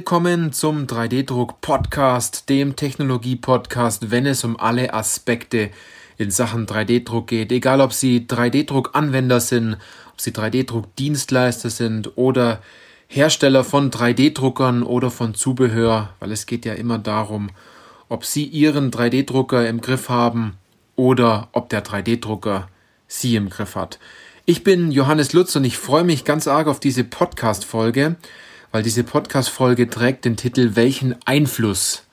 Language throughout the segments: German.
Willkommen zum 3D-Druck-Podcast, dem Technologie-Podcast, wenn es um alle Aspekte in Sachen 3D-Druck geht. Egal, ob Sie 3D-Druck-Anwender sind, ob Sie 3D-Druck-Dienstleister sind oder Hersteller von 3D-Druckern oder von Zubehör, weil es geht ja immer darum, ob Sie Ihren 3D-Drucker im Griff haben oder ob der 3D-Drucker Sie im Griff hat. Ich bin Johannes Lutz und ich freue mich ganz arg auf diese Podcast-Folge weil diese Podcast-Folge trägt den Titel Welchen Einfluss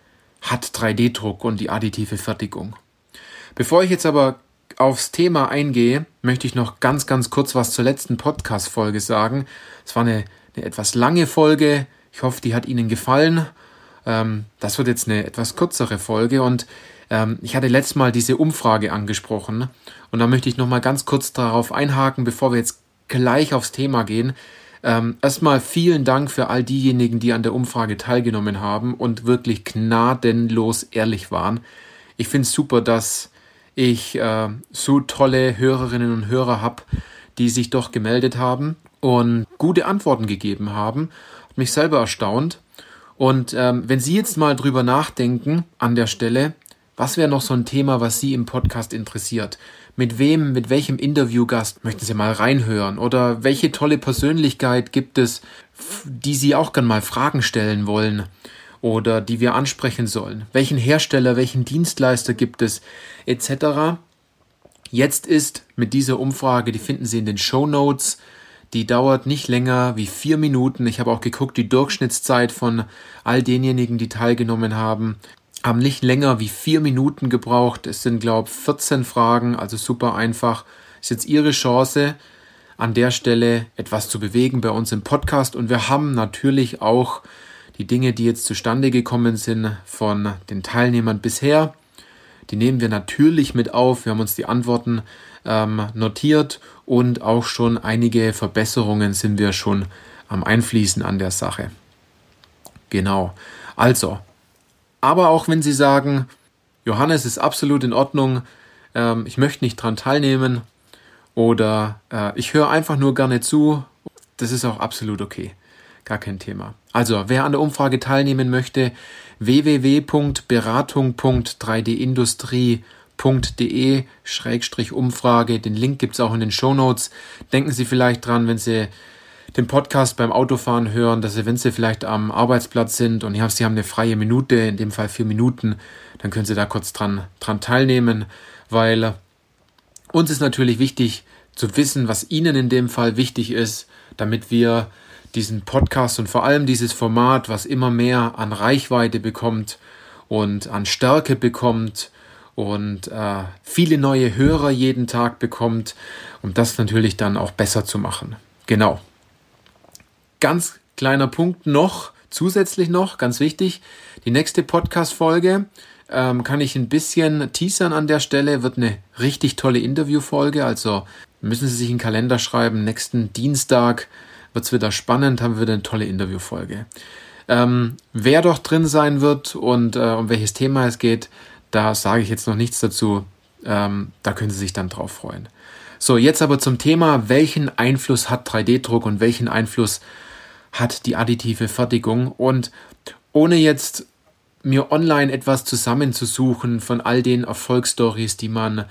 hat 3D-Druck und die additive Fertigung? Bevor ich jetzt aber aufs Thema eingehe, möchte ich noch ganz, ganz kurz was zur letzten Podcast-Folge sagen. Es war eine, eine, etwas lange Folge. Ich hoffe, die hat Ihnen gefallen. Ähm, das wird jetzt eine etwas kürzere Folge und ähm, ich hatte letztes Mal diese Umfrage angesprochen und da möchte ich noch mal ganz kurz darauf einhaken, bevor wir jetzt gleich aufs Thema gehen. Ähm, erstmal vielen Dank für all diejenigen, die an der Umfrage teilgenommen haben und wirklich gnadenlos ehrlich waren. Ich finde es super, dass ich äh, so tolle Hörerinnen und Hörer habe, die sich doch gemeldet haben und gute Antworten gegeben haben. Hat mich selber erstaunt. Und ähm, wenn Sie jetzt mal drüber nachdenken an der Stelle, was wäre noch so ein Thema, was Sie im Podcast interessiert? Mit wem, mit welchem Interviewgast möchten Sie mal reinhören? Oder welche tolle Persönlichkeit gibt es, die Sie auch gern mal Fragen stellen wollen? Oder die wir ansprechen sollen? Welchen Hersteller, welchen Dienstleister gibt es? Etc. Jetzt ist mit dieser Umfrage, die finden Sie in den Show Notes, die dauert nicht länger wie vier Minuten. Ich habe auch geguckt, die Durchschnittszeit von all denjenigen, die teilgenommen haben, haben nicht länger wie vier Minuten gebraucht. Es sind, glaube ich, 14 Fragen, also super einfach. Ist jetzt Ihre Chance, an der Stelle etwas zu bewegen bei uns im Podcast. Und wir haben natürlich auch die Dinge, die jetzt zustande gekommen sind von den Teilnehmern bisher. Die nehmen wir natürlich mit auf. Wir haben uns die Antworten ähm, notiert und auch schon einige Verbesserungen sind wir schon am Einfließen an der Sache. Genau. Also, aber auch wenn Sie sagen, Johannes ist absolut in Ordnung, ähm, ich möchte nicht dran teilnehmen oder äh, ich höre einfach nur gerne zu, das ist auch absolut okay. Gar kein Thema. Also, wer an der Umfrage teilnehmen möchte, www.beratung.3dindustrie.de-umfrage. Den Link gibt es auch in den Show Notes. Denken Sie vielleicht dran, wenn Sie den Podcast beim Autofahren hören, dass sie, wenn sie vielleicht am Arbeitsplatz sind und sie haben eine freie Minute, in dem Fall vier Minuten, dann können sie da kurz dran, dran teilnehmen, weil uns ist natürlich wichtig zu wissen, was ihnen in dem Fall wichtig ist, damit wir diesen Podcast und vor allem dieses Format, was immer mehr an Reichweite bekommt und an Stärke bekommt und äh, viele neue Hörer jeden Tag bekommt, um das natürlich dann auch besser zu machen. Genau. Ganz kleiner Punkt noch, zusätzlich noch, ganz wichtig, die nächste Podcast-Folge ähm, kann ich ein bisschen teasern an der Stelle, wird eine richtig tolle Interviewfolge, also müssen Sie sich einen Kalender schreiben, nächsten Dienstag wird es wieder spannend, haben wir wieder eine tolle Interviewfolge. Ähm, wer doch drin sein wird und äh, um welches Thema es geht, da sage ich jetzt noch nichts dazu. Ähm, da können Sie sich dann drauf freuen. So, jetzt aber zum Thema, welchen Einfluss hat 3D-Druck und welchen Einfluss hat die additive Fertigung. Und ohne jetzt mir online etwas zusammenzusuchen von all den Erfolgsstories, die man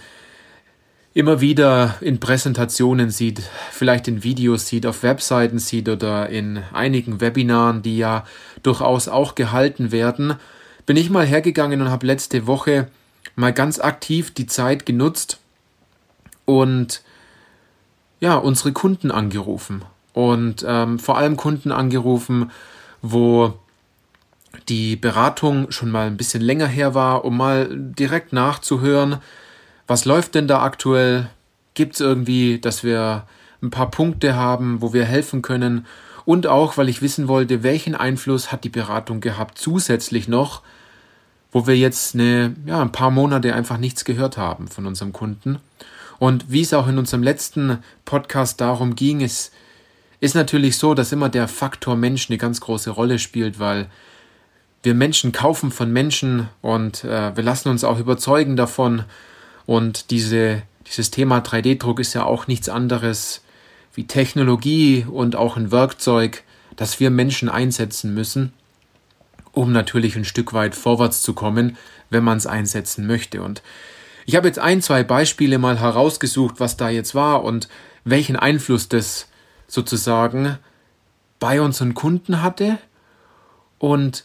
immer wieder in Präsentationen sieht, vielleicht in Videos sieht, auf Webseiten sieht oder in einigen Webinaren, die ja durchaus auch gehalten werden, bin ich mal hergegangen und habe letzte Woche mal ganz aktiv die Zeit genutzt und ja, unsere Kunden angerufen und ähm, vor allem Kunden angerufen, wo die Beratung schon mal ein bisschen länger her war, um mal direkt nachzuhören, was läuft denn da aktuell? Gibt es irgendwie, dass wir ein paar Punkte haben, wo wir helfen können? Und auch, weil ich wissen wollte, welchen Einfluss hat die Beratung gehabt zusätzlich noch, wo wir jetzt eine, ja, ein paar Monate einfach nichts gehört haben von unserem Kunden. Und wie es auch in unserem letzten Podcast darum ging, ist, ist natürlich so, dass immer der Faktor Mensch eine ganz große Rolle spielt, weil wir Menschen kaufen von Menschen und äh, wir lassen uns auch überzeugen davon. Und diese, dieses Thema 3D-Druck ist ja auch nichts anderes wie Technologie und auch ein Werkzeug, das wir Menschen einsetzen müssen. um natürlich ein Stück weit vorwärts zu kommen, wenn man es einsetzen möchte. Und ich habe jetzt ein, zwei Beispiele mal herausgesucht, was da jetzt war und welchen Einfluss das sozusagen bei unseren Kunden hatte und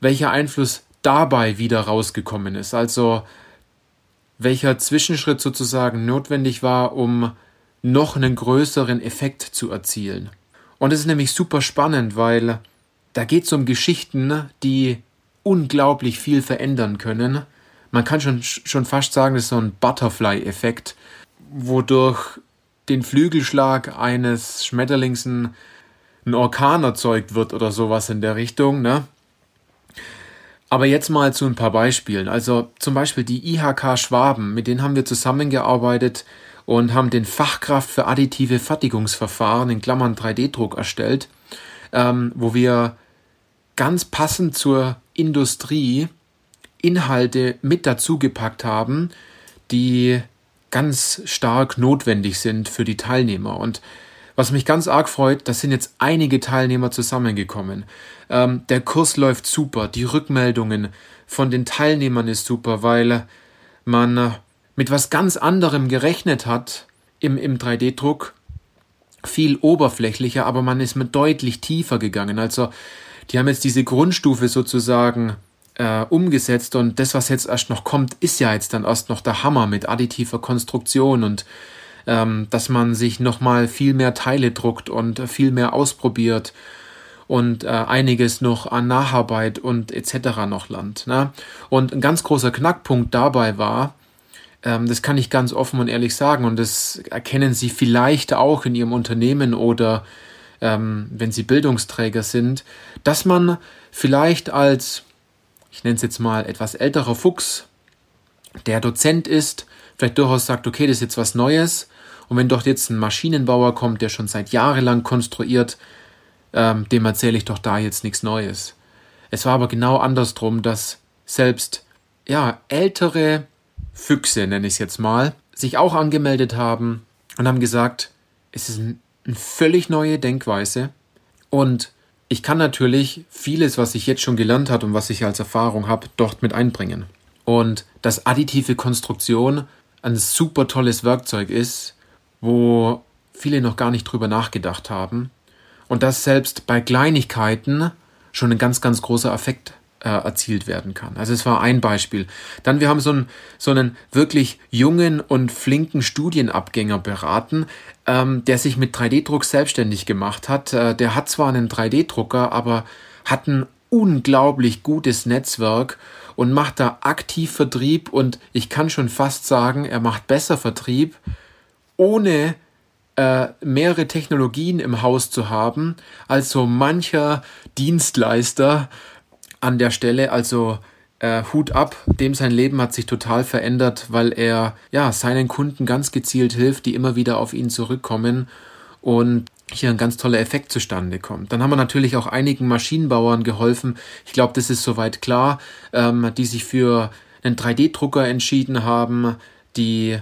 welcher Einfluss dabei wieder rausgekommen ist. Also welcher Zwischenschritt sozusagen notwendig war, um noch einen größeren Effekt zu erzielen. Und es ist nämlich super spannend, weil da geht es um Geschichten, die unglaublich viel verändern können. Man kann schon, schon fast sagen, das ist so ein Butterfly-Effekt, wodurch den Flügelschlag eines Schmetterlings ein, ein Orkan erzeugt wird oder sowas in der Richtung. Ne? Aber jetzt mal zu ein paar Beispielen. Also zum Beispiel die IHK Schwaben, mit denen haben wir zusammengearbeitet und haben den Fachkraft für additive Fertigungsverfahren in Klammern 3D-Druck erstellt, ähm, wo wir ganz passend zur Industrie Inhalte mit dazugepackt haben, die ganz stark notwendig sind für die Teilnehmer. Und was mich ganz arg freut, da sind jetzt einige Teilnehmer zusammengekommen. Ähm, der Kurs läuft super, die Rückmeldungen von den Teilnehmern ist super, weil man mit was ganz anderem gerechnet hat im, im 3D-Druck. Viel oberflächlicher, aber man ist mit deutlich tiefer gegangen. Also die haben jetzt diese Grundstufe sozusagen äh, umgesetzt und das, was jetzt erst noch kommt, ist ja jetzt dann erst noch der Hammer mit additiver Konstruktion und ähm, dass man sich nochmal viel mehr Teile druckt und viel mehr ausprobiert und äh, einiges noch an Nacharbeit und etc. noch lernt. Ne? Und ein ganz großer Knackpunkt dabei war, ähm, das kann ich ganz offen und ehrlich sagen, und das erkennen Sie vielleicht auch in Ihrem Unternehmen oder ähm, wenn Sie Bildungsträger sind, dass man vielleicht als, ich nenne es jetzt mal, etwas älterer Fuchs, der Dozent ist, vielleicht durchaus sagt, okay, das ist jetzt was Neues. Und wenn doch jetzt ein Maschinenbauer kommt, der schon seit jahrelang konstruiert, ähm, dem erzähle ich doch da jetzt nichts Neues. Es war aber genau andersrum, dass selbst ja, ältere Füchse, nenne ich es jetzt mal, sich auch angemeldet haben und haben gesagt, es ist ein, eine völlig neue Denkweise und ich kann natürlich vieles, was ich jetzt schon gelernt habe und was ich als Erfahrung habe, dort mit einbringen. Und dass additive Konstruktion ein super tolles Werkzeug ist, wo viele noch gar nicht drüber nachgedacht haben. Und dass selbst bei Kleinigkeiten schon ein ganz, ganz großer Effekt äh, erzielt werden kann. Also es war ein Beispiel. Dann wir haben so einen, so einen wirklich jungen und flinken Studienabgänger beraten, ähm, der sich mit 3D-Druck selbstständig gemacht hat. Äh, der hat zwar einen 3D-Drucker, aber hat ein unglaublich gutes Netzwerk und macht da aktiv Vertrieb und ich kann schon fast sagen, er macht besser Vertrieb, ohne äh, mehrere Technologien im Haus zu haben, als so mancher Dienstleister an der Stelle. Also äh, Hut ab, dem sein Leben hat sich total verändert, weil er ja seinen Kunden ganz gezielt hilft, die immer wieder auf ihn zurückkommen und hier ein ganz toller Effekt zustande kommt. Dann haben wir natürlich auch einigen Maschinenbauern geholfen. Ich glaube, das ist soweit klar, ähm, die sich für einen 3D-Drucker entschieden haben, die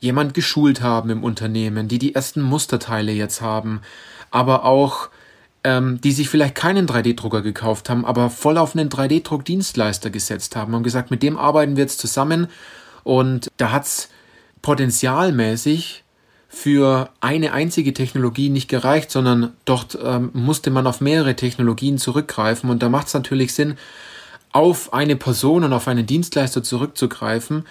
jemand geschult haben im Unternehmen, die die ersten Musterteile jetzt haben, aber auch ähm, die sich vielleicht keinen 3D-Drucker gekauft haben, aber voll auf einen 3D-Druck-Dienstleister gesetzt haben und gesagt, mit dem arbeiten wir jetzt zusammen. Und da hat's potenzialmäßig für eine einzige Technologie nicht gereicht, sondern dort ähm, musste man auf mehrere Technologien zurückgreifen. Und da macht es natürlich Sinn, auf eine Person und auf einen Dienstleister zurückzugreifen,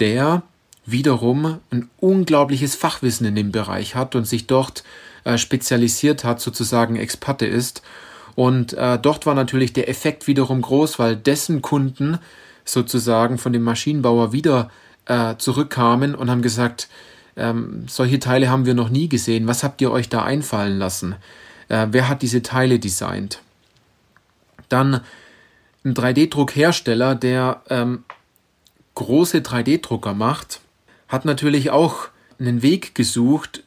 der wiederum ein unglaubliches Fachwissen in dem Bereich hat und sich dort äh, spezialisiert hat, sozusagen Experte ist. Und äh, dort war natürlich der Effekt wiederum groß, weil dessen Kunden sozusagen von dem Maschinenbauer wieder äh, zurückkamen und haben gesagt, ähm, solche Teile haben wir noch nie gesehen. Was habt ihr euch da einfallen lassen? Äh, wer hat diese Teile designt? Dann ein 3D-Druckhersteller, der ähm, große 3D-Drucker macht, hat natürlich auch einen Weg gesucht,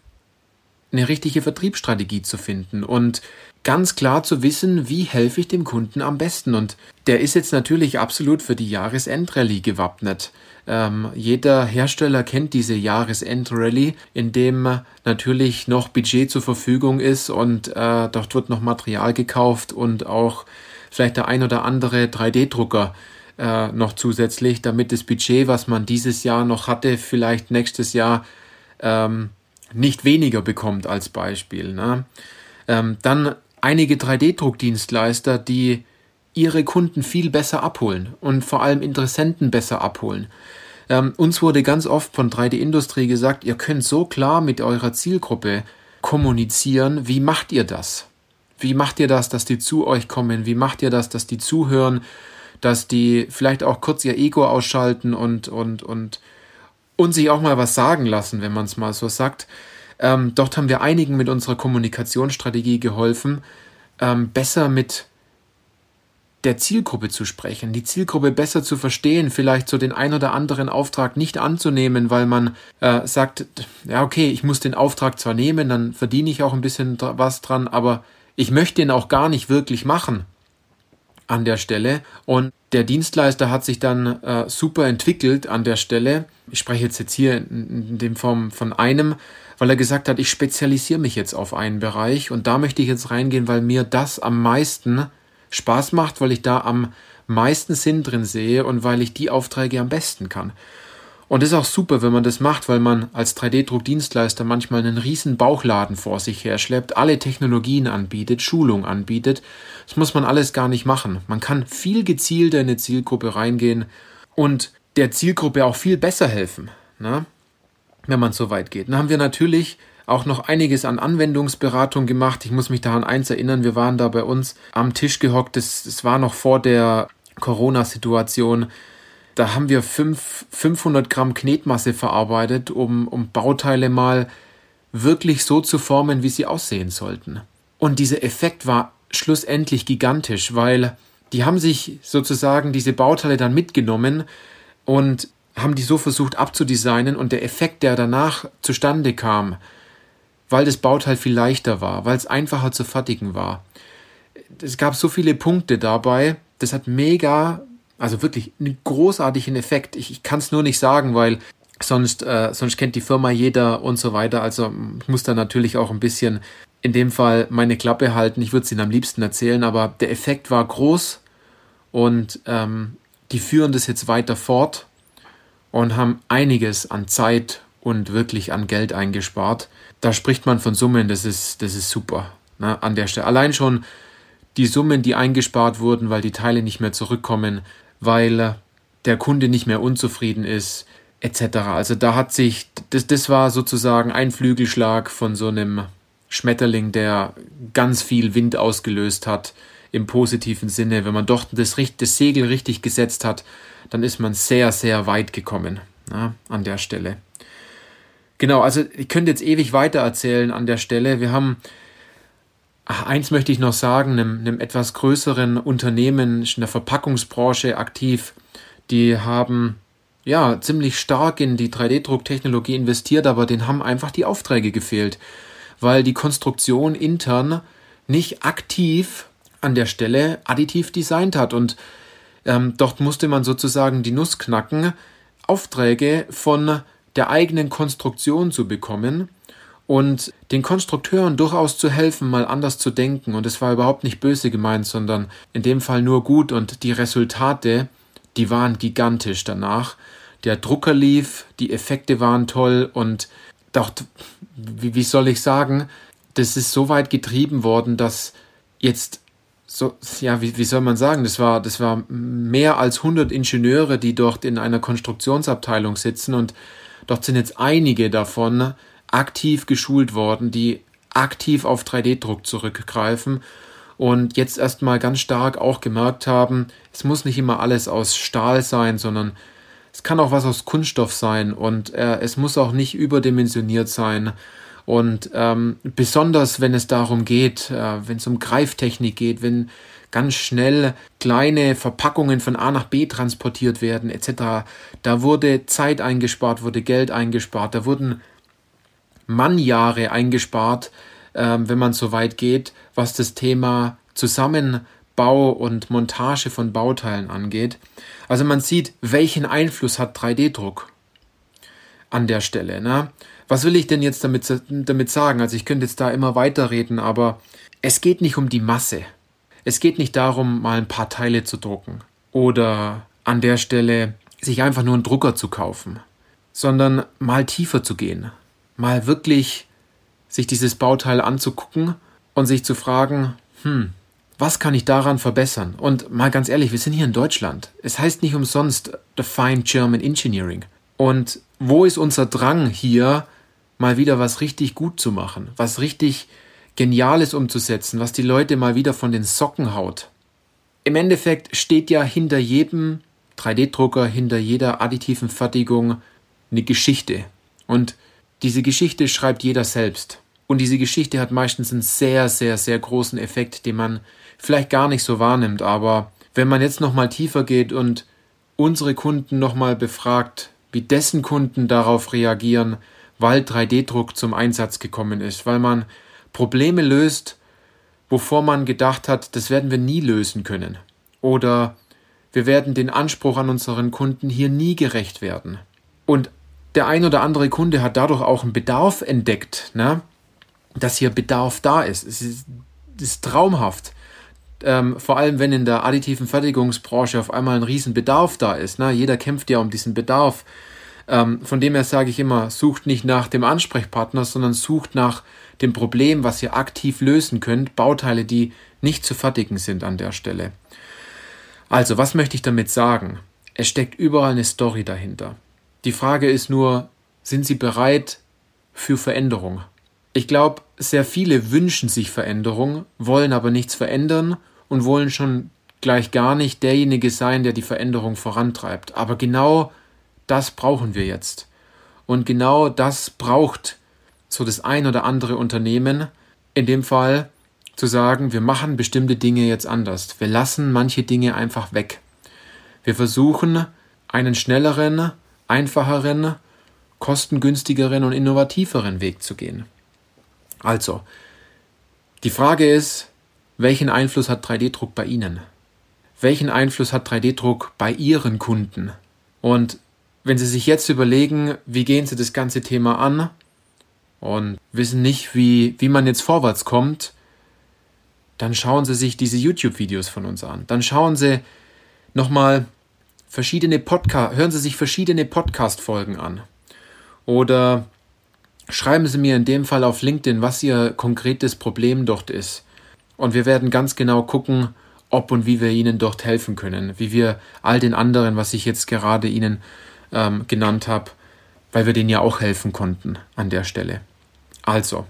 eine richtige Vertriebsstrategie zu finden und ganz klar zu wissen, wie helfe ich dem Kunden am besten. Und der ist jetzt natürlich absolut für die Jahresendrallye gewappnet. Ähm, jeder Hersteller kennt diese Jahresendrallye, in dem natürlich noch Budget zur Verfügung ist und äh, dort wird noch Material gekauft und auch vielleicht der ein oder andere 3D-Drucker äh, noch zusätzlich, damit das Budget, was man dieses Jahr noch hatte, vielleicht nächstes Jahr ähm, nicht weniger bekommt als Beispiel. Ne? Ähm, dann einige 3D-Druckdienstleister, die ihre Kunden viel besser abholen und vor allem Interessenten besser abholen. Ähm, uns wurde ganz oft von 3D-Industrie gesagt, ihr könnt so klar mit eurer Zielgruppe kommunizieren. Wie macht ihr das? Wie macht ihr das, dass die zu euch kommen? Wie macht ihr das, dass die zuhören? Dass die vielleicht auch kurz ihr Ego ausschalten und, und, und, und sich auch mal was sagen lassen, wenn man es mal so sagt. Ähm, dort haben wir einigen mit unserer Kommunikationsstrategie geholfen, ähm, besser mit der Zielgruppe zu sprechen, die Zielgruppe besser zu verstehen, vielleicht so den ein oder anderen Auftrag nicht anzunehmen, weil man äh, sagt, ja okay, ich muss den Auftrag zwar nehmen, dann verdiene ich auch ein bisschen was dran, aber ich möchte ihn auch gar nicht wirklich machen an der Stelle. Und der Dienstleister hat sich dann äh, super entwickelt an der Stelle. Ich spreche jetzt, jetzt hier in, in dem Form von einem, weil er gesagt hat, ich spezialisiere mich jetzt auf einen Bereich und da möchte ich jetzt reingehen, weil mir das am meisten Spaß macht, weil ich da am meisten Sinn drin sehe und weil ich die Aufträge am besten kann. Und ist auch super, wenn man das macht, weil man als 3D-Druckdienstleister manchmal einen riesen Bauchladen vor sich her schleppt, alle Technologien anbietet, Schulung anbietet. Das muss man alles gar nicht machen. Man kann viel gezielter in eine Zielgruppe reingehen und der Zielgruppe auch viel besser helfen, ne? wenn man so weit geht. Dann haben wir natürlich auch noch einiges an Anwendungsberatung gemacht. Ich muss mich daran eins erinnern, wir waren da bei uns am Tisch gehockt, das war noch vor der Corona-Situation. Da haben wir fünf, 500 Gramm Knetmasse verarbeitet, um, um Bauteile mal wirklich so zu formen, wie sie aussehen sollten. Und dieser Effekt war schlussendlich gigantisch, weil die haben sich sozusagen diese Bauteile dann mitgenommen und haben die so versucht abzudesignen und der Effekt, der danach zustande kam, weil das Bauteil viel leichter war, weil es einfacher zu fertigen war. Es gab so viele Punkte dabei, das hat mega, also wirklich einen großartigen Effekt. Ich, ich kann es nur nicht sagen, weil sonst, äh, sonst kennt die Firma jeder und so weiter. Also ich muss da natürlich auch ein bisschen in dem Fall meine Klappe halten. Ich würde es Ihnen am liebsten erzählen, aber der Effekt war groß und ähm, die führen das jetzt weiter fort und haben einiges an Zeit und wirklich an Geld eingespart. Da spricht man von Summen, das ist, das ist super ne, an der Stelle. Allein schon die Summen, die eingespart wurden, weil die Teile nicht mehr zurückkommen, weil der Kunde nicht mehr unzufrieden ist, etc. Also da hat sich, das, das war sozusagen ein Flügelschlag von so einem Schmetterling, der ganz viel Wind ausgelöst hat, im positiven Sinne. Wenn man doch das, das Segel richtig gesetzt hat, dann ist man sehr, sehr weit gekommen na, an der Stelle. Genau, also ich könnte jetzt ewig weiter erzählen an der Stelle. Wir haben, ach, eins möchte ich noch sagen, einem, einem etwas größeren Unternehmen in der Verpackungsbranche aktiv, die haben ja ziemlich stark in die 3D-Drucktechnologie investiert, aber denen haben einfach die Aufträge gefehlt, weil die Konstruktion intern nicht aktiv an der Stelle additiv designt hat. Und ähm, dort musste man sozusagen die Nuss knacken, Aufträge von der eigenen Konstruktion zu bekommen und den Konstrukteuren durchaus zu helfen, mal anders zu denken. Und es war überhaupt nicht böse gemeint, sondern in dem Fall nur gut. Und die Resultate, die waren gigantisch danach. Der Drucker lief, die Effekte waren toll und doch, wie, wie soll ich sagen, das ist so weit getrieben worden, dass jetzt so, ja, wie, wie soll man sagen, das war, das war mehr als 100 Ingenieure, die dort in einer Konstruktionsabteilung sitzen und Dort sind jetzt einige davon aktiv geschult worden, die aktiv auf 3D-Druck zurückgreifen und jetzt erstmal ganz stark auch gemerkt haben, es muss nicht immer alles aus Stahl sein, sondern es kann auch was aus Kunststoff sein und äh, es muss auch nicht überdimensioniert sein. Und ähm, besonders wenn es darum geht, äh, wenn es um Greiftechnik geht, wenn ganz schnell kleine Verpackungen von A nach B transportiert werden etc. Da wurde Zeit eingespart, wurde Geld eingespart, da wurden Mannjahre eingespart, äh, wenn man so weit geht, was das Thema Zusammenbau und Montage von Bauteilen angeht. Also man sieht, welchen Einfluss hat 3D-Druck an der Stelle. Ne? Was will ich denn jetzt damit, damit sagen? Also ich könnte jetzt da immer weiterreden, aber es geht nicht um die Masse. Es geht nicht darum, mal ein paar Teile zu drucken oder an der Stelle sich einfach nur einen Drucker zu kaufen, sondern mal tiefer zu gehen, mal wirklich sich dieses Bauteil anzugucken und sich zu fragen, hm, was kann ich daran verbessern? Und mal ganz ehrlich, wir sind hier in Deutschland. Es heißt nicht umsonst The Fine German Engineering. Und wo ist unser Drang hier, mal wieder was richtig gut zu machen, was richtig Geniales umzusetzen, was die Leute mal wieder von den Socken haut? Im Endeffekt steht ja hinter jedem 3D-Drucker, hinter jeder additiven Fertigung eine Geschichte. Und diese Geschichte schreibt jeder selbst. Und diese Geschichte hat meistens einen sehr, sehr, sehr großen Effekt, den man vielleicht gar nicht so wahrnimmt. Aber wenn man jetzt nochmal tiefer geht und unsere Kunden nochmal befragt, wie dessen Kunden darauf reagieren, weil 3D-Druck zum Einsatz gekommen ist, weil man Probleme löst, wovor man gedacht hat, das werden wir nie lösen können. Oder wir werden den Anspruch an unseren Kunden hier nie gerecht werden. Und der ein oder andere Kunde hat dadurch auch einen Bedarf entdeckt, ne? dass hier Bedarf da ist. Es ist, ist traumhaft. Ähm, vor allem, wenn in der additiven Fertigungsbranche auf einmal ein riesen Bedarf da ist. Ne? Jeder kämpft ja um diesen Bedarf. Ähm, von dem her sage ich immer, sucht nicht nach dem Ansprechpartner, sondern sucht nach dem Problem, was ihr aktiv lösen könnt. Bauteile, die nicht zu fertigen sind an der Stelle. Also, was möchte ich damit sagen? Es steckt überall eine Story dahinter. Die Frage ist nur, sind Sie bereit für Veränderung? Ich glaube, sehr viele wünschen sich Veränderung, wollen aber nichts verändern und wollen schon gleich gar nicht derjenige sein, der die Veränderung vorantreibt. Aber genau das brauchen wir jetzt. Und genau das braucht so das ein oder andere Unternehmen, in dem Fall zu sagen, wir machen bestimmte Dinge jetzt anders. Wir lassen manche Dinge einfach weg. Wir versuchen einen schnelleren, einfacheren, kostengünstigeren und innovativeren Weg zu gehen. Also, die Frage ist, welchen Einfluss hat 3D-Druck bei Ihnen? Welchen Einfluss hat 3D-Druck bei Ihren Kunden? Und wenn Sie sich jetzt überlegen, wie gehen Sie das ganze Thema an und wissen nicht, wie, wie man jetzt vorwärts kommt, dann schauen Sie sich diese YouTube-Videos von uns an. Dann schauen Sie nochmal verschiedene Podcast, hören Sie sich verschiedene Podcast-Folgen an. Oder schreiben Sie mir in dem Fall auf LinkedIn, was Ihr konkretes Problem dort ist. Und wir werden ganz genau gucken, ob und wie wir Ihnen dort helfen können, wie wir all den anderen, was ich jetzt gerade Ihnen ähm, genannt habe, weil wir denen ja auch helfen konnten an der Stelle. Also,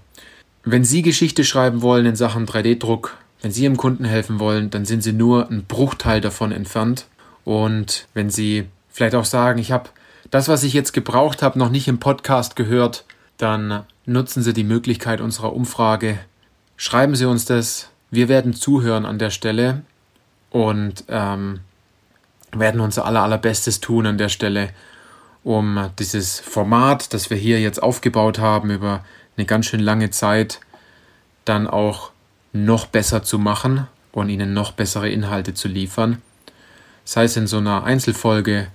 wenn Sie Geschichte schreiben wollen in Sachen 3D-Druck, wenn Sie Ihrem Kunden helfen wollen, dann sind Sie nur ein Bruchteil davon entfernt. Und wenn Sie vielleicht auch sagen, ich habe das, was ich jetzt gebraucht habe, noch nicht im Podcast gehört, dann nutzen Sie die Möglichkeit unserer Umfrage. Schreiben Sie uns das. Wir werden zuhören an der Stelle und ähm, werden unser aller, allerbestes tun an der Stelle, um dieses Format, das wir hier jetzt aufgebaut haben über eine ganz schön lange Zeit, dann auch noch besser zu machen und Ihnen noch bessere Inhalte zu liefern, sei es in so einer Einzelfolge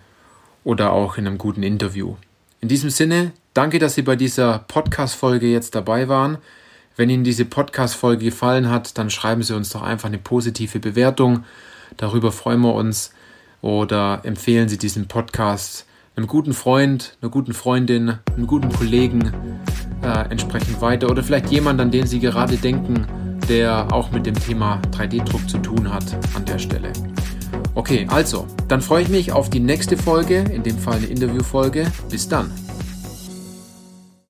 oder auch in einem guten Interview. In diesem Sinne, danke, dass Sie bei dieser Podcast-Folge jetzt dabei waren. Wenn Ihnen diese Podcast-Folge gefallen hat, dann schreiben Sie uns doch einfach eine positive Bewertung. Darüber freuen wir uns. Oder empfehlen Sie diesen Podcast einem guten Freund, einer guten Freundin, einem guten Kollegen äh, entsprechend weiter. Oder vielleicht jemand, an den Sie gerade denken, der auch mit dem Thema 3D-Druck zu tun hat an der Stelle. Okay, also, dann freue ich mich auf die nächste Folge, in dem Fall eine Interviewfolge. Bis dann.